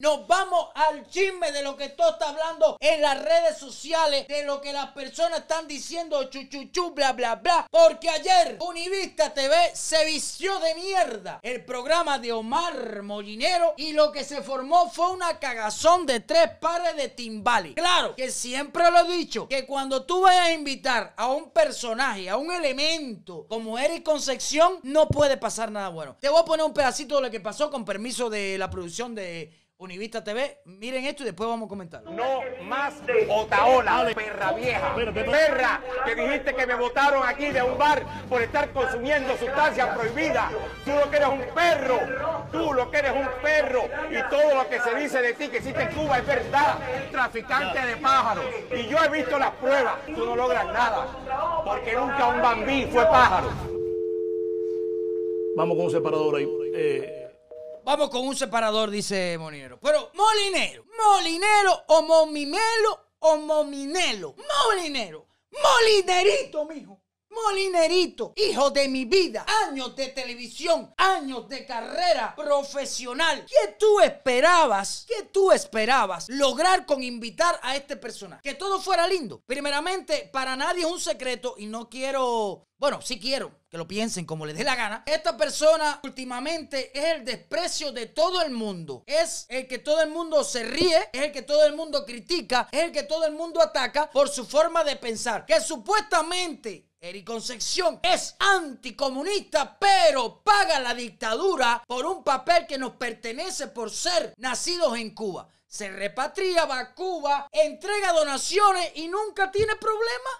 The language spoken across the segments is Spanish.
Nos vamos al chisme de lo que todo está hablando en las redes sociales, de lo que las personas están diciendo, chuchuchu, bla, bla, bla. Porque ayer Univista TV se vistió de mierda el programa de Omar Molinero y lo que se formó fue una cagazón de tres pares de timbales. Claro, que siempre lo he dicho, que cuando tú vayas a invitar a un personaje, a un elemento como Eric Concepción, no puede pasar nada bueno. Te voy a poner un pedacito de lo que pasó con permiso de la producción de Univista TV. Miren esto y después vamos a comentar. No más Otaola, perra vieja. Perra, que dijiste que me votaron aquí de un bar por estar consumiendo sustancias prohibidas. Tú lo que eres un perro. Tú lo que eres un perro. Y todo lo que se dice de ti que existe en Cuba es verdad. Traficante de pájaros. Y yo he visto las pruebas. Tú no logras nada. Porque nunca un bambí fue pájaro. Vamos con un separador ahí. Eh, Vamos con un separador, dice Molinero. Pero, Molinero, Molinero o Momimelo o Mominelo. Molinero, Molinerito, mijo. Molinerito, hijo de mi vida, años de televisión, años de carrera profesional. ¿Qué tú esperabas? ¿Qué tú esperabas lograr con invitar a este personaje? Que todo fuera lindo. Primeramente, para nadie es un secreto y no quiero, bueno, sí quiero que lo piensen como les dé la gana. Esta persona últimamente es el desprecio de todo el mundo. Es el que todo el mundo se ríe, es el que todo el mundo critica, es el que todo el mundo ataca por su forma de pensar. Que supuestamente Eric Concepción es anticomunista, pero paga la dictadura por un papel que nos pertenece por ser nacidos en Cuba. Se repatria, a Cuba, entrega donaciones y nunca tiene problema.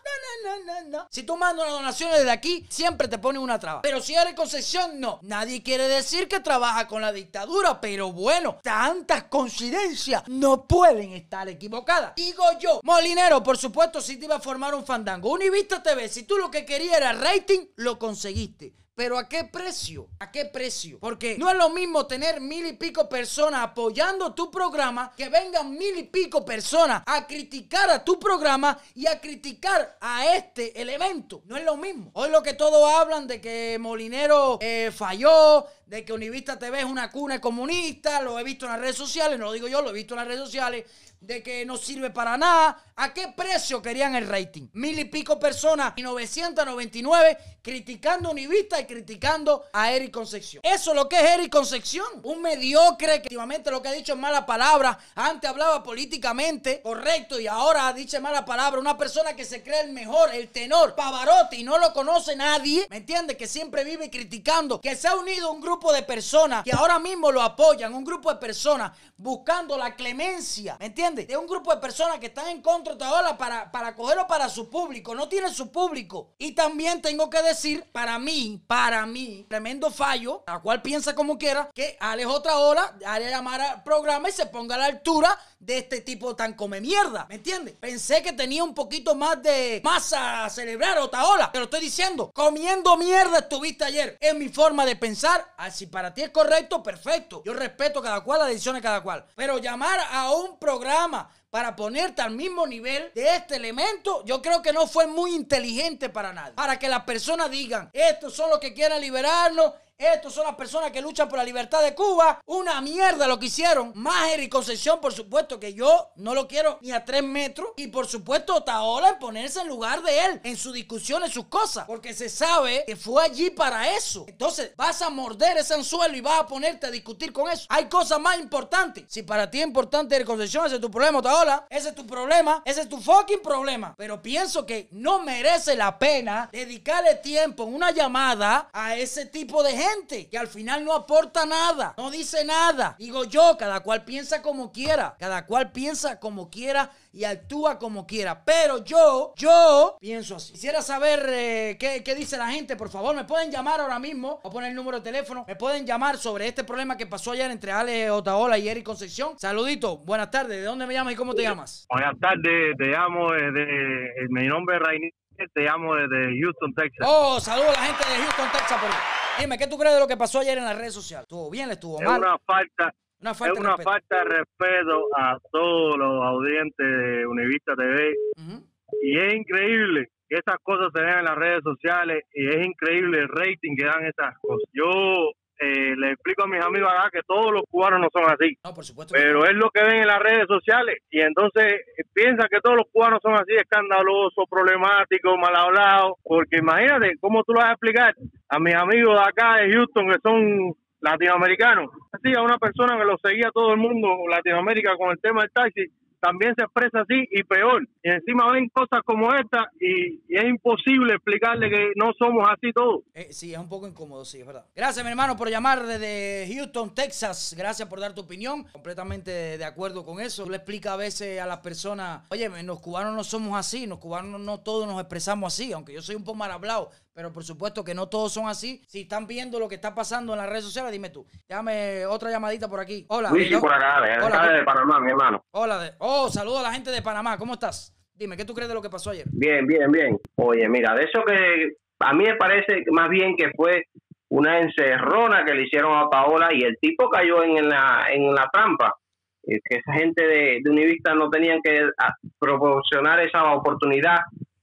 No, no, no, no, no. Si tú mandas unas donaciones desde aquí, siempre te ponen una traba. Pero si eres Concepción, no. Nadie quiere decir que trabaja con la dictadura, pero bueno, tantas coincidencias no pueden estar equivocadas. Digo yo, Molinero, por supuesto, si te iba a formar un fandango. Univista TV, si tú lo que querías era rating, lo conseguiste. Pero ¿a qué precio? ¿A qué precio? Porque no es lo mismo tener mil y pico personas apoyando tu programa que vengan mil y pico personas a criticar a tu programa y a criticar a este elemento. No es lo mismo. Hoy lo que todos hablan de que Molinero eh, falló, de que Univista TV es una cuna comunista, lo he visto en las redes sociales, no lo digo yo, lo he visto en las redes sociales, de que no sirve para nada. ¿A qué precio querían el rating? Mil y pico personas y 999 criticando a Univista y criticando a Eric Concepción. Eso es lo que es Eric Concepción. Un mediocre que últimamente lo que ha dicho es mala palabra. Antes hablaba políticamente correcto y ahora dice mala palabra. Una persona que se cree el mejor, el tenor, Pavarotti y no lo conoce nadie. ¿Me entiendes? Que siempre vive criticando. Que se ha unido un grupo de personas que ahora mismo lo apoyan. Un grupo de personas buscando la clemencia. ¿Me entiendes? De un grupo de personas que están en contra de ahora para, para cogerlo para su público. No tiene su público. Y también tengo que decir, para mí, para mí, tremendo fallo, a cual piensa como quiera, que Alex otra hora, haga llamar al programa y se ponga a la altura de este tipo tan come mierda. ¿Me entiendes? Pensé que tenía un poquito más de masa a celebrar otra ola. Te lo estoy diciendo. Comiendo mierda estuviste ayer. Es mi forma de pensar. Ah, si para ti es correcto, perfecto. Yo respeto cada cual, las decisiones de cada cual. Pero llamar a un programa para ponerte al mismo nivel de este elemento, yo creo que no fue muy inteligente para nadie. Para que las personas digan, estos son los que quieren liberarnos, estos son las personas que luchan por la libertad de Cuba. Una mierda lo que hicieron. Más Eric Concesión, por supuesto, que yo no lo quiero ni a tres metros. Y por supuesto, Otaola en ponerse en lugar de él, en su discusión, en sus cosas. Porque se sabe que fue allí para eso. Entonces, vas a morder ese anzuelo y vas a ponerte a discutir con eso. Hay cosas más importantes. Si para ti es importante Eric Concesión, ese es tu problema, Otaola. Ese es tu problema. Ese es tu fucking problema. Pero pienso que no merece la pena dedicarle tiempo en una llamada a ese tipo de gente que al final no aporta nada, no dice nada. Digo yo, cada cual piensa como quiera, cada cual piensa como quiera y actúa como quiera. Pero yo, yo pienso así. Quisiera saber eh, qué, qué, dice la gente, por favor. Me pueden llamar ahora mismo. o poner el número de teléfono. Me pueden llamar sobre este problema que pasó ayer entre Ale Otaola y Eric Concepción. Saludito, buenas tardes. ¿De dónde me llamas y cómo te llamas? Buenas tardes, te llamo desde. Mi nombre es Rainier, te llamo desde Houston, Texas. Oh, saludo a la gente de Houston, Texas. Por Dime, ¿qué tú crees de lo que pasó ayer en las redes sociales? ¿Estuvo bien? ¿Le estuvo mal? Es una falta, una falta, es una de, falta de respeto a todos los audientes de Univista TV. Uh -huh. Y es increíble que esas cosas se vean en las redes sociales y es increíble el rating que dan esas cosas. Yo eh, le explico a mis amigos acá que todos los cubanos no son así. No, por supuesto. Pero es lo que ven en las redes sociales y entonces eh, piensan que todos los cubanos son así, escandalosos, problemáticos, mal hablados. Porque imagínate, ¿cómo tú lo vas a explicar a mis amigos de acá de Houston que son latinoamericanos? Así, a una persona que lo seguía todo el mundo, Latinoamérica, con el tema del taxi también se expresa así y peor. Y encima ven cosas como esta y, es imposible explicarle que no somos así todos. Eh, sí, es un poco incómodo, sí, es verdad. Gracias, mi hermano, por llamar desde Houston, Texas. Gracias por dar tu opinión. Completamente de acuerdo con eso. Le explicas a veces a las personas, oye, los cubanos no somos así, los cubanos no todos nos expresamos así, aunque yo soy un poco mal hablado, pero por supuesto que no todos son así. Si están viendo lo que está pasando en las redes sociales, dime tú. Dame otra llamadita por aquí. Hola. Luis, por acá, de, Hola, de Panamá, mi hermano. Hola. De, oh, saludo a la gente de Panamá. ¿Cómo estás? Dime, ¿qué tú crees de lo que pasó ayer? Bien, bien, bien. Oye, mira, de eso que a mí me parece más bien que fue una encerrona que le hicieron a Paola y el tipo cayó en la, en la trampa. que esa gente de, de Univista no tenían que proporcionar esa oportunidad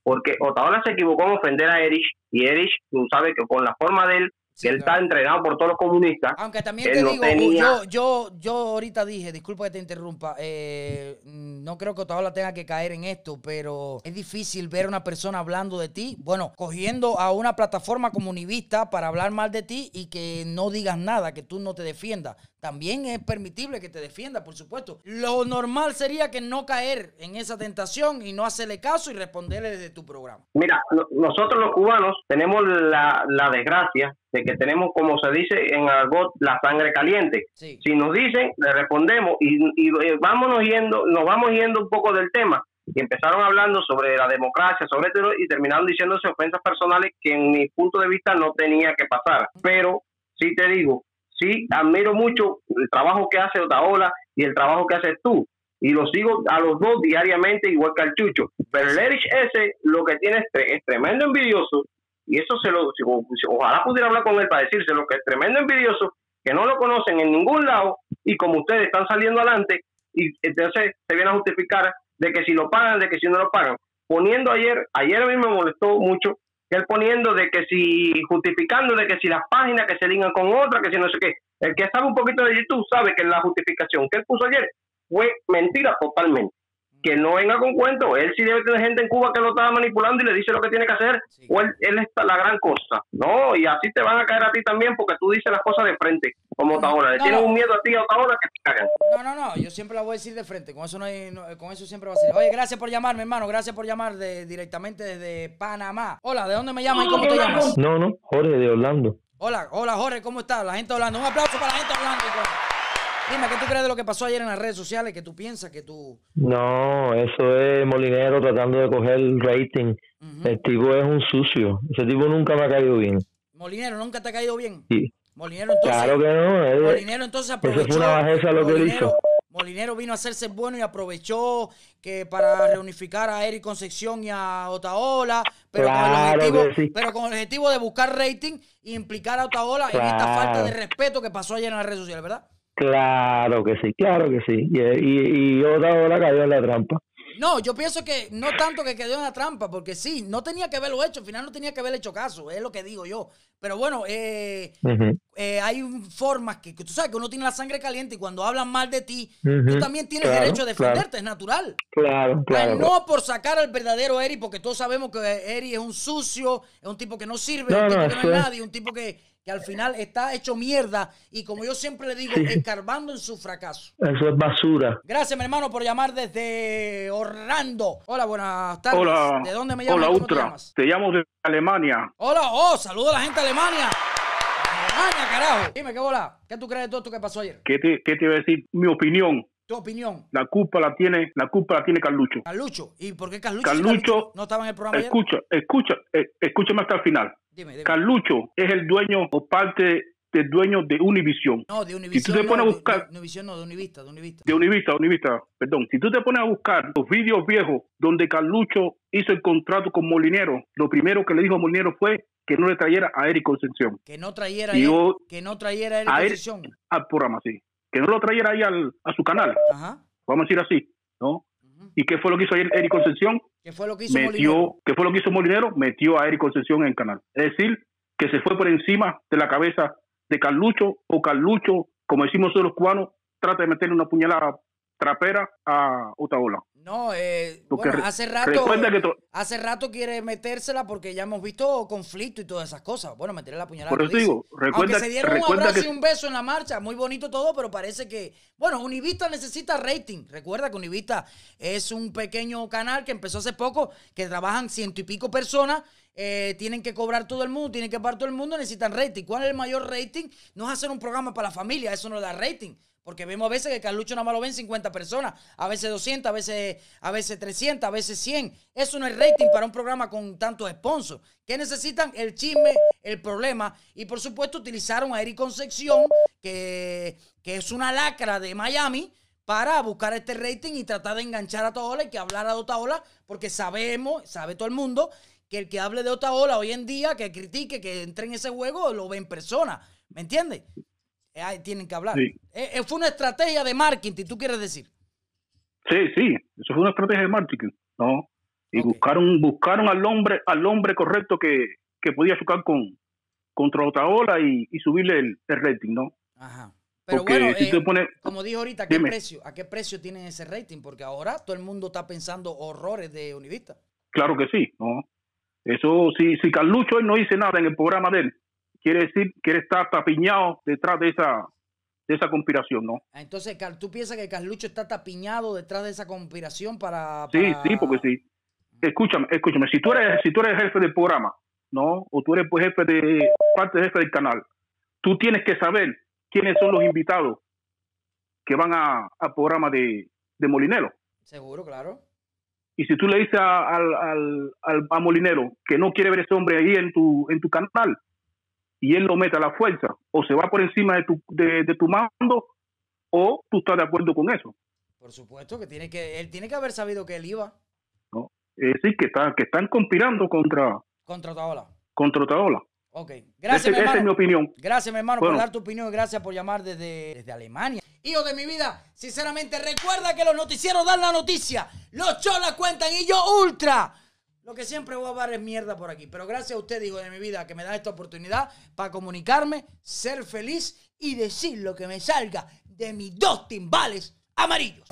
porque Otaola se equivocó en ofender a Erich y Erich, tú sabes que con la forma de él, que él está entrenado por todos los comunistas. Aunque también te digo, yo, yo, yo ahorita dije, disculpa que te interrumpa, eh, no creo que Otaola tenga que caer en esto, pero es difícil ver a una persona hablando de ti, bueno, cogiendo a una plataforma comunivista para hablar mal de ti y que no digas nada, que tú no te defiendas también es permitible que te defienda, por supuesto. Lo normal sería que no caer en esa tentación y no hacerle caso y responderle desde tu programa. Mira, nosotros los cubanos tenemos la, desgracia de que tenemos, como se dice en argot, la sangre caliente. Si nos dicen, le respondemos y, y, eh, vámonos yendo, nos vamos yendo un poco del tema. Y empezaron hablando sobre la democracia, sobre todo, y terminaron diciéndose ofensas personales que en mi punto de vista no tenía que pasar. Pero sí te digo, sí admiro mucho el trabajo que hace Otaola y el trabajo que haces tú. Y lo sigo a los dos diariamente, igual que al Chucho. Pero el Erich ese lo que tiene es, tremendo envidioso. Y eso se lo. Ojalá pudiera hablar con él para decirse lo que es tremendo envidioso, que no lo conocen en ningún lado. Y como ustedes están saliendo adelante, y entonces se viene a justificar de que si lo pagan, de que si no lo pagan. Poniendo ayer, ayer a mí me molestó mucho él poniendo de que si, justificando de que si las páginas que se ligan con otras, que si no sé qué. El que sabe un poquito de YouTube sabe que la justificación que él puso ayer fue mentira totalmente que no venga con cuento. Él sí debe tener gente en Cuba que lo estaba manipulando y le dice lo que tiene que hacer. O él, él está la gran cosa. No, y así te van a caer a ti también porque tú dices las cosas de frente, como no, ahora. Le tienes un miedo a ti ahora que te cagan. No, no, no. Yo siempre la voy a decir de frente. Con eso, no, hay, con eso siempre va a ser. Oye, gracias por llamarme, hermano. Gracias por llamar de, directamente desde Panamá. Hola, ¿de dónde me llamas y cómo te llamas? No, no, Jorge de Orlando. Hola, hola, Jorge, ¿cómo estás? La gente hablando. Un aplauso para la gente hablando. Dime, ¿qué tú crees de lo que pasó ayer en las redes sociales? ¿Qué tú piensas? que tú...? No, eso es Molinero tratando de coger el rating. El tipo es un sucio. Ese tipo nunca me ha caído bien. ¿Molinero nunca te ha caído bien? Sí. Molinero entonces... Claro que no. Molinero entonces aprovechó... Eso fue una bajeza lo que hizo. Molinero vino a hacerse bueno y aprovechó que para reunificar a Eric Concepción y a Otaola, pero, con el objetivo, pero con el objetivo de buscar rating e implicar a Otaola en esta falta de respeto que pasó ayer en las redes sociales, ¿verdad? Claro que sí, claro que sí. Y, y, y otra hora cayó en la trampa. No, yo pienso que no tanto que quedó en la trampa, porque sí, no tenía que haberlo hecho, al final no tenía que haber hecho caso, es lo que digo yo. Pero bueno, eh, eh, hay formas que, tú sabes que uno tiene la sangre caliente y cuando hablan mal de ti, tú también tienes derecho a defenderte, es natural. Claro, claro. no por sacar al verdadero Eri, porque todos sabemos que Eri es un sucio, es un tipo que no sirve, un tipo que no es nadie, un tipo que que al final está hecho mierda y como yo siempre le digo, escarbando en su fracaso. Eso es basura. Gracias, mi hermano, por llamar desde Orlando. Hola, buenas tardes. Hola. ¿De dónde me llamas? Hola, Ultra. Te, te llamo de Alemania. Hola, oh, saludo a la gente de Alemania. Alemania, carajo. Dime, ¿qué bola? ¿Qué tú crees de todo esto que pasó ayer? ¿Qué te, qué te iba a decir? Mi opinión. ¿Tu opinión? La culpa la tiene, la culpa la tiene Carlucho. Carlucho. ¿Y por qué Carlucho? Carlucho, no estaba en el programa Escucha, ayer? escucha, eh, escúchame hasta el final. Dime, dime. Carlucho es el dueño o parte del dueño de Univision. No, de Univision. Si tú te pones a buscar. De, Univision no, de Univista, de Univista. De Univista, Univista, perdón. Si tú te pones a buscar los vídeos viejos donde Carlucho hizo el contrato con Molinero, lo primero que le dijo a Molinero fue que no le trayera a Eric Concepción. Que no trayera, a, Eric, que no trayera a Eric Concepción. al programa, sí. Que no lo trayera ahí al, a su canal. Ajá. Vamos a decir así, ¿no? ¿Y qué fue lo que hizo Eric Concepción? ¿Qué fue lo que hizo Metió, Molinero? ¿Qué fue lo que hizo Molinero? Metió a Eric Concepción en el canal. Es decir, que se fue por encima de la cabeza de Carlucho o Carlucho, como decimos los cubanos, trata de meterle una puñalada trapera a Otaola. No, eh, bueno, hace rato, hace rato quiere metérsela porque ya hemos visto conflicto y todas esas cosas. Bueno, meterle la puñalada. Por eso digo, recuerda, Aunque se dieron un abrazo y un beso en la marcha, muy bonito todo, pero parece que, bueno, Univista necesita rating. Recuerda que Univista es un pequeño canal que empezó hace poco, que trabajan ciento y pico personas eh, tienen que cobrar todo el mundo, tienen que pagar todo el mundo, necesitan rating. ¿Cuál es el mayor rating? No es hacer un programa para la familia, eso no da rating. Porque vemos a veces que Carlucho nada más lo ven 50 personas, a veces 200, a veces, a veces 300, a veces 100. Eso no es rating para un programa con tantos sponsors. ¿Qué necesitan? El chisme, el problema. Y por supuesto utilizaron a Eric Concepción, que, que es una lacra de Miami, para buscar este rating y tratar de enganchar a Otaola y que hablara de Otaola, porque sabemos, sabe todo el mundo, que el que hable de Otaola hoy en día, que critique, que entre en ese juego, lo ve en persona. ¿Me entiendes? Ahí tienen que hablar. Eh, eh, fue una estrategia de marketing, ¿tú quieres decir? Sí, sí, eso fue una estrategia de marketing, ¿no? Y buscaron buscaron al hombre al hombre correcto que, podía chocar con contra Otaola y, y subirle el, rating, ¿no? Ajá. Pero bueno, eh, como dijo ahorita, ¿a qué, precio, ¿a qué precio tiene ese rating? Porque ahora todo el mundo está pensando horrores de Univista. Claro que sí, ¿no? Eso, si, si Carlucho no dice nada en el programa de él, quiere decir que él está tapiñado detrás de esa, de esa conspiración, ¿no? Ah, entonces, ¿tú piensas que Carlucho está tapiñado detrás de esa conspiración para, Sí, sí, porque sí. Escúchame, escúchame, si tú eres, si tú eres jefe del programa, ¿no? O tú eres pues jefe de, parte jefe del canal, tú tienes que saber quiénes son los invitados que van a, al programa de, de Molinero. Seguro, claro. Y si tú le dices al, al, al, Molinero que no quiere ver a ese hombre ahí en tu, en tu canal, y él lo mete a la fuerza, o se va por encima de tu, de, tu mando, o tú estás de acuerdo con eso. Por supuesto que tiene que, él tiene que haber sabido que él iba. ¿No? Es decir, que, está, que están conspirando contra... Contra Otaola. Contra Otaola. Ok. Gracias, mi hermano. Esa es mi opinión. Gracias, mi hermano, por dar tu opinión y gracias por llamar desde, desde Alemania. Hijo de mi vida, sinceramente, recuerda que los noticieros dan la noticia. Los cholas cuentan y yo ultra. Lo que siempre voy a dar es mierda por aquí. Pero gracias a usted, hijo de mi vida, que me da esta oportunidad para comunicarme, ser feliz y decir lo que me salga de mis dos timbales amarillos.